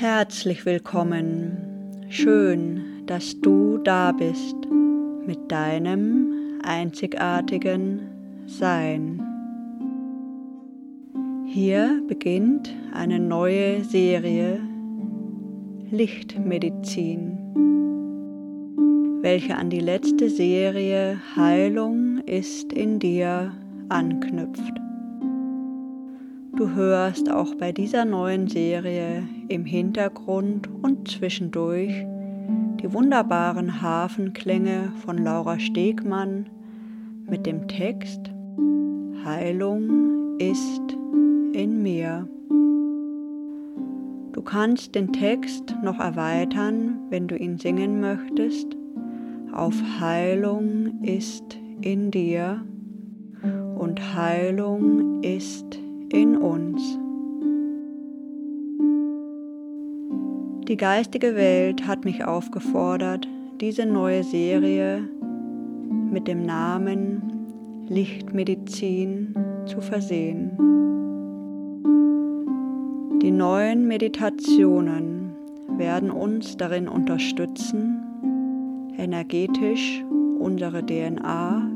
Herzlich willkommen. Schön, dass du da bist mit deinem einzigartigen Sein. Hier beginnt eine neue Serie Lichtmedizin, welche an die letzte Serie Heilung ist in dir anknüpft. Du hörst auch bei dieser neuen Serie im Hintergrund und zwischendurch die wunderbaren Hafenklänge von Laura Stegmann mit dem Text Heilung ist in mir. Du kannst den Text noch erweitern, wenn du ihn singen möchtest, auf Heilung ist in dir und Heilung ist in uns. Die geistige Welt hat mich aufgefordert, diese neue Serie mit dem Namen Lichtmedizin zu versehen. Die neuen Meditationen werden uns darin unterstützen, energetisch unsere DNA,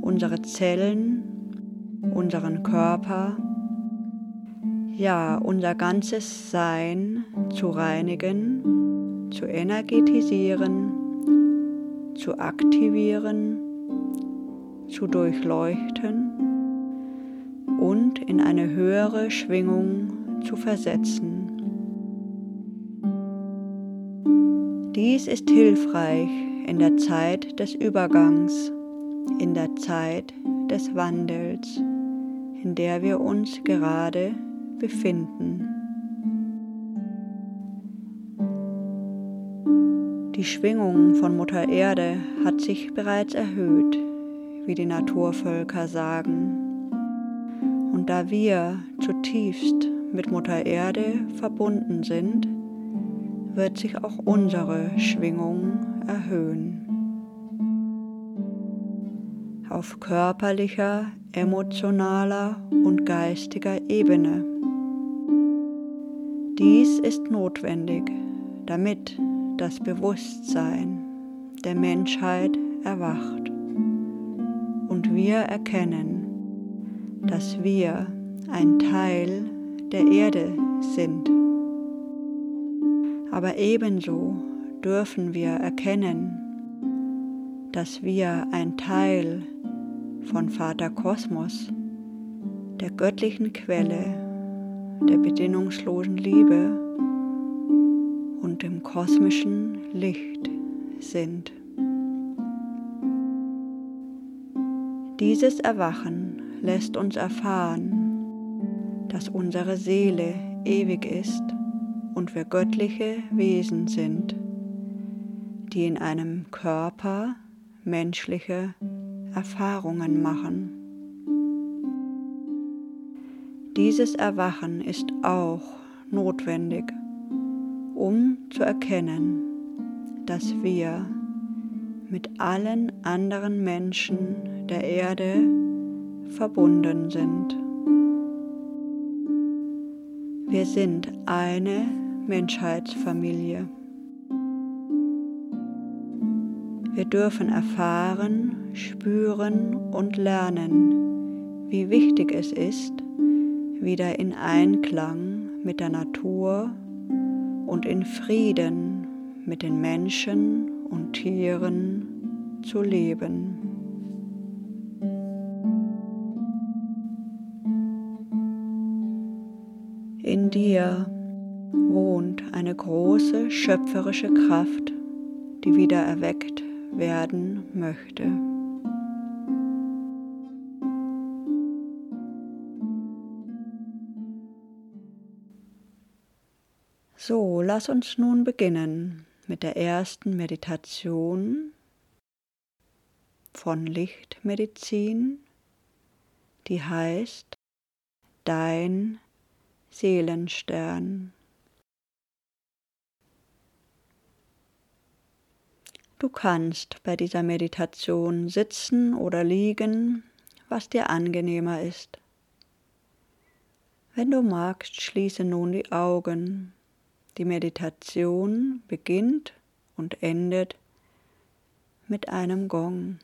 unsere Zellen, unseren Körper, ja unser ganzes Sein zu reinigen, zu energetisieren, zu aktivieren, zu durchleuchten und in eine höhere Schwingung zu versetzen. Dies ist hilfreich in der Zeit des Übergangs, in der Zeit des Wandels, in der wir uns gerade befinden. Die Schwingung von Mutter Erde hat sich bereits erhöht, wie die Naturvölker sagen. Und da wir zutiefst mit Mutter Erde verbunden sind, wird sich auch unsere Schwingung erhöhen. Auf körperlicher, emotionaler und geistiger Ebene. Dies ist notwendig, damit das Bewusstsein der Menschheit erwacht und wir erkennen, dass wir ein Teil der Erde sind. Aber ebenso dürfen wir erkennen, dass wir ein Teil von Vater Kosmos, der göttlichen Quelle, der bedingungslosen Liebe und dem kosmischen Licht sind. Dieses Erwachen lässt uns erfahren, dass unsere Seele ewig ist und wir göttliche Wesen sind, die in einem Körper menschliche Erfahrungen machen. Dieses Erwachen ist auch notwendig, um zu erkennen, dass wir mit allen anderen Menschen der Erde verbunden sind. Wir sind eine Menschheitsfamilie. Wir dürfen erfahren, spüren und lernen, wie wichtig es ist, wieder in Einklang mit der Natur und in Frieden mit den Menschen und Tieren zu leben. In dir wohnt eine große schöpferische Kraft, die wieder erweckt werden möchte. Lass uns nun beginnen mit der ersten Meditation von Lichtmedizin, die heißt Dein Seelenstern. Du kannst bei dieser Meditation sitzen oder liegen, was dir angenehmer ist. Wenn du magst, schließe nun die Augen Die Meditation beginnt und endet mit einem Gong.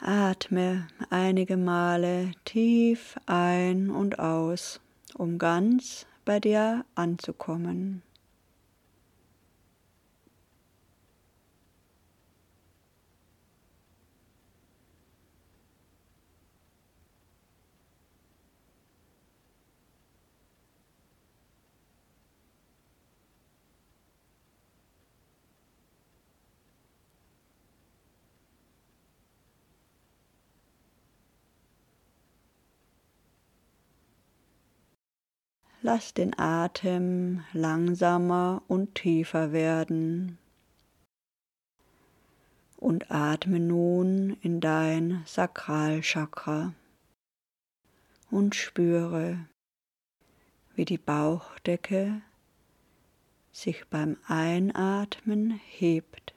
Atme einige Male tief ein und aus, um ganz bei dir anzukommen. Lass den Atem langsamer und tiefer werden. Und atme nun in dein Sakralchakra und spüre, wie die Bauchdecke sich beim Einatmen hebt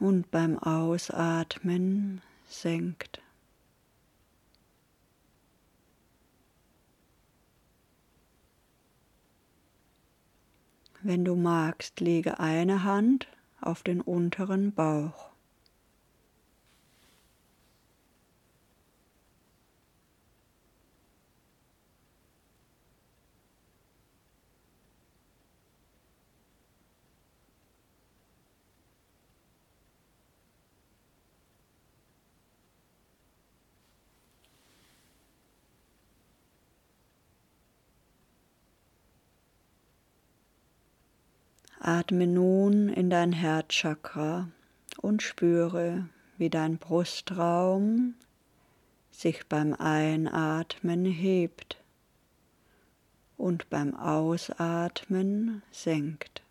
und beim Ausatmen senkt. Wenn du magst, lege eine Hand auf den unteren Bauch. Atme nun in dein Herzchakra und spüre, wie dein Brustraum sich beim Einatmen hebt und beim Ausatmen senkt.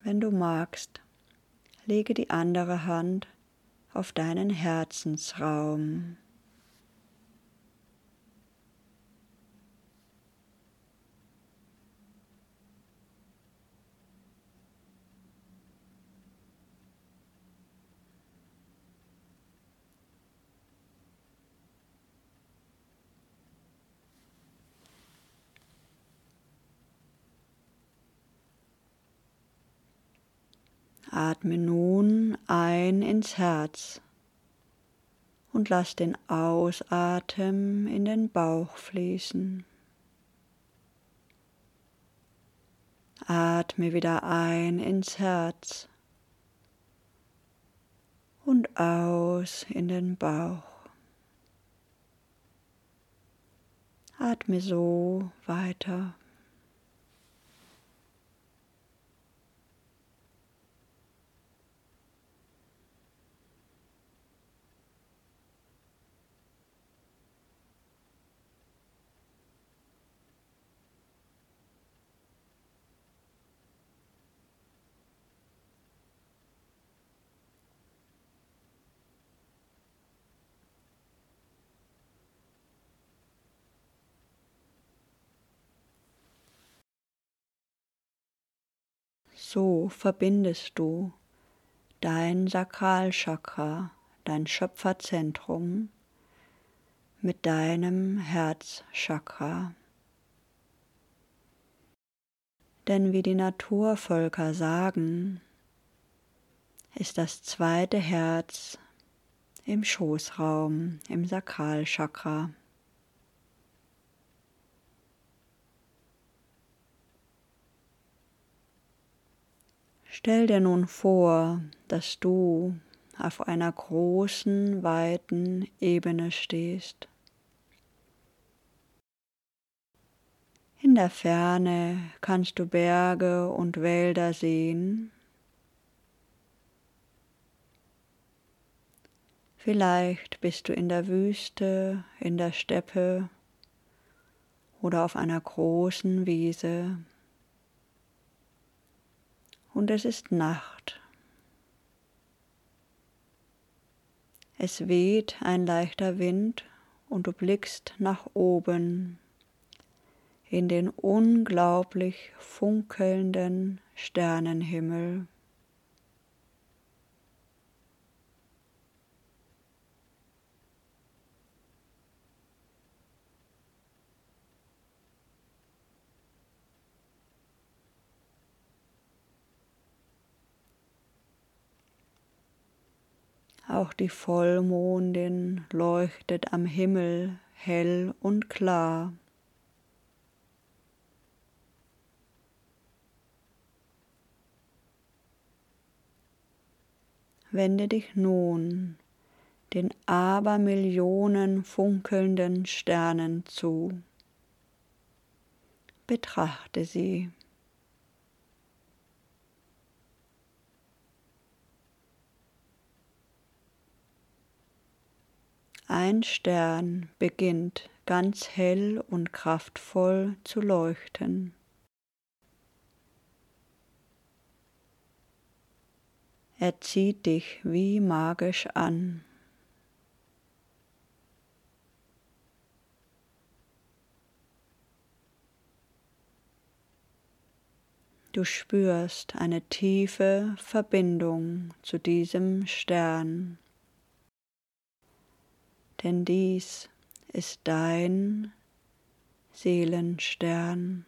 Wenn du magst, lege die andere Hand auf deinen Herzensraum. Atme nun ein ins Herz und lass den Ausatem in den Bauch fließen. Atme wieder ein ins Herz und aus in den Bauch. Atme so weiter. So verbindest du dein Sakralchakra, dein Schöpferzentrum mit deinem Herzchakra. Denn wie die Naturvölker sagen, ist das zweite Herz im Schoßraum, im Sakralchakra. Stell dir nun vor, dass du auf einer großen, weiten Ebene stehst. In der Ferne kannst du Berge und Wälder sehen. Vielleicht bist du in der Wüste, in der Steppe oder auf einer großen Wiese und es ist Nacht. Es weht ein leichter Wind und du blickst nach oben in den unglaublich funkelnden Sternenhimmel. Auch die Vollmondin leuchtet am Himmel hell und klar. Wende dich nun den Abermillionen funkelnden Sternen zu. Betrachte sie. Ein Stern beginnt ganz hell und kraftvoll zu leuchten. Er zieht dich wie magisch an. Du spürst eine tiefe Verbindung zu diesem Stern denn dies ist dein Seelenstern.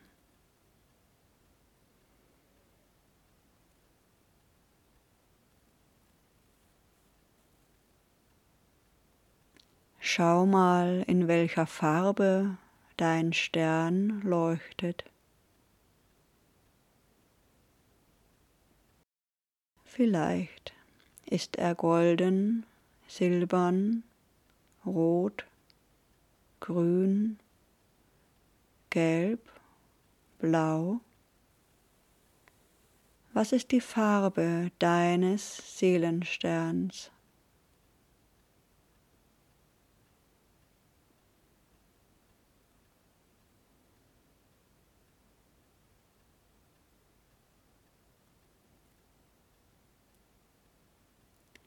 Schau mal, in welcher Farbe dein Stern leuchtet. Vielleicht ist er golden, silbern Rot, Grün, Gelb, Blau. Was ist die Farbe deines Seelensterns?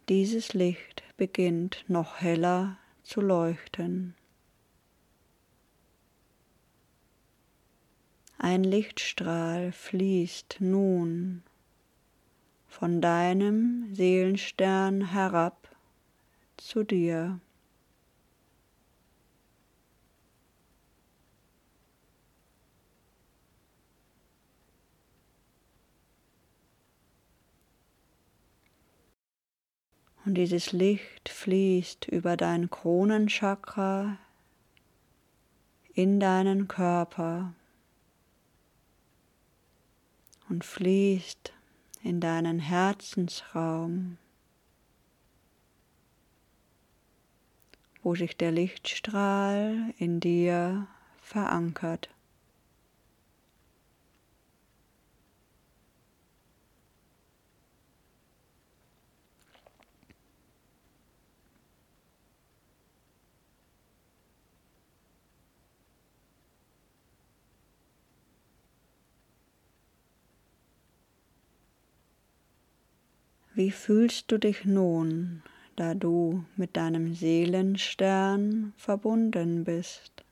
Dieses Licht beginnt noch heller zu leuchten. Ein Lichtstrahl fließt nun von deinem Seelenstern herab zu dir. Und dieses Licht fließt über dein Kronenchakra in deinen Körper und fließt in deinen Herzensraum, wo sich der Lichtstrahl in dir verankert. Wie fühlst du dich nun, da du mit deinem Seelenstern verbunden bist?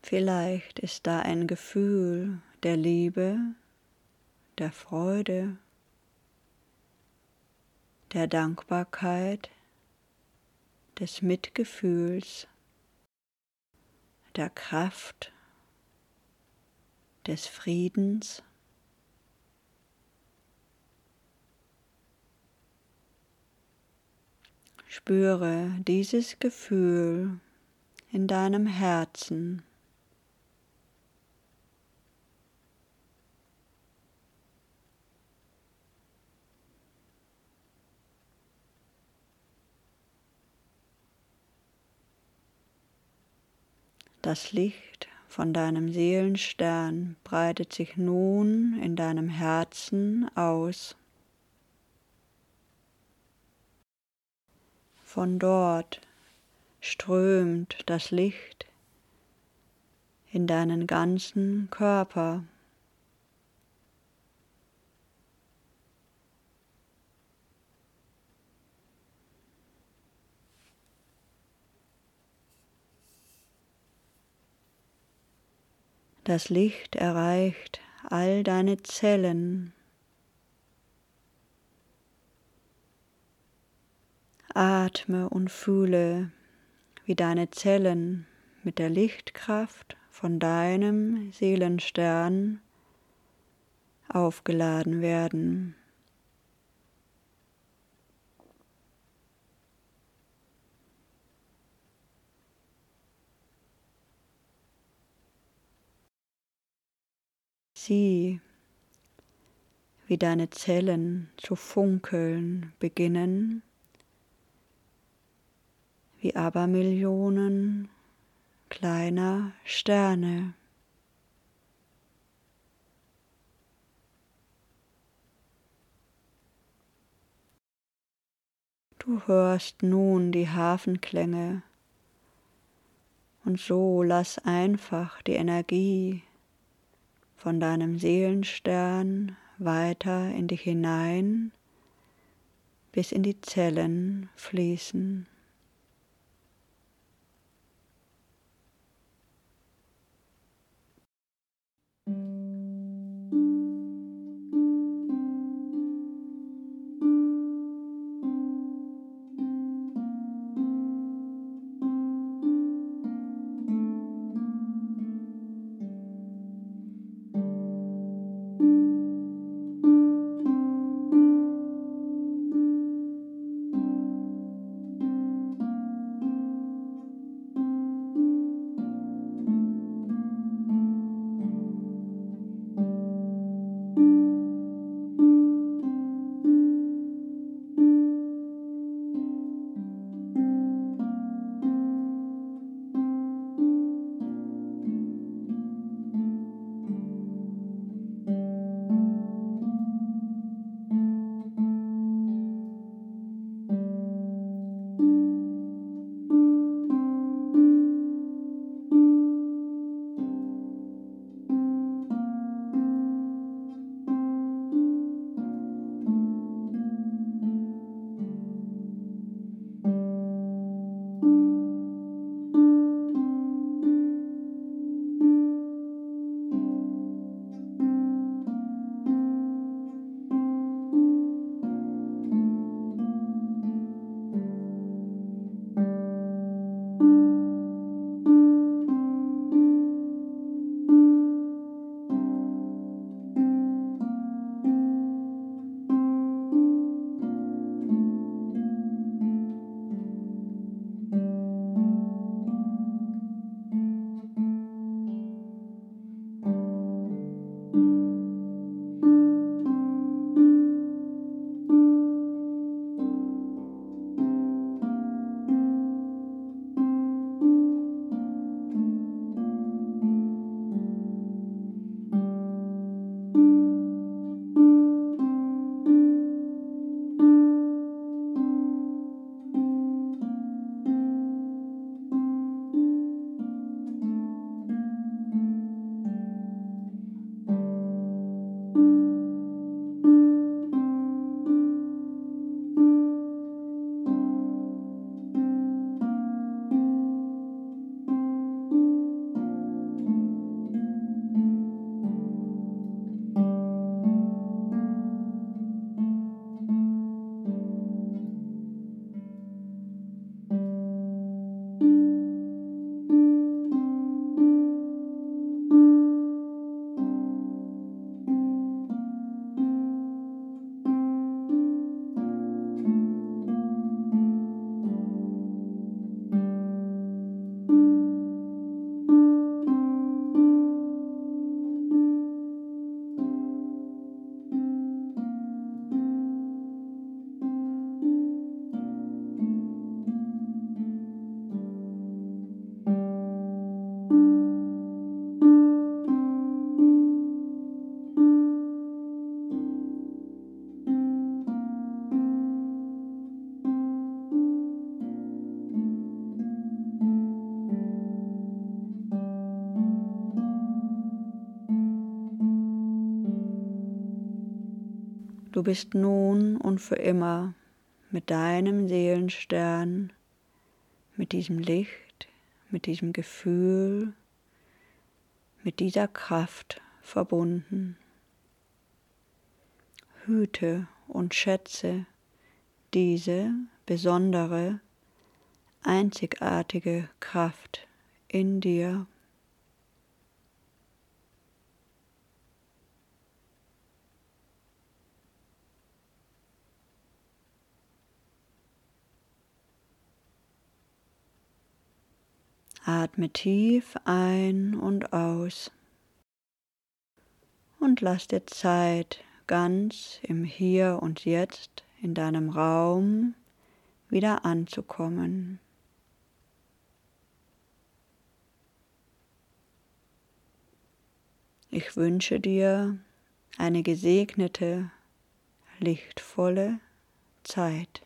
Vielleicht ist da ein Gefühl der Liebe, der Freude, der Dankbarkeit, des Mitgefühls, der Kraft des Friedens. Spüre dieses Gefühl in deinem Herzen. Das Licht von deinem Seelenstern breitet sich nun in deinem Herzen aus. Von dort strömt das Licht in deinen ganzen Körper. Das Licht erreicht all deine Zellen. Atme und fühle, wie deine Zellen mit der Lichtkraft von deinem Seelenstern aufgeladen werden. Sieh, wie deine Zellen zu funkeln beginnen, wie Abermillionen kleiner Sterne. Du hörst nun die Hafenklänge und so lass einfach die Energie von deinem Seelenstern weiter in dich hinein bis in die Zellen fließen. Du bist nun und für immer mit deinem Seelenstern, mit diesem Licht, mit diesem Gefühl, mit dieser Kraft verbunden. Hüte und schätze diese besondere, einzigartige Kraft in dir. Atme tief ein und aus und lass dir Zeit, ganz im Hier und Jetzt in deinem Raum wieder anzukommen. Ich wünsche dir eine gesegnete, lichtvolle Zeit.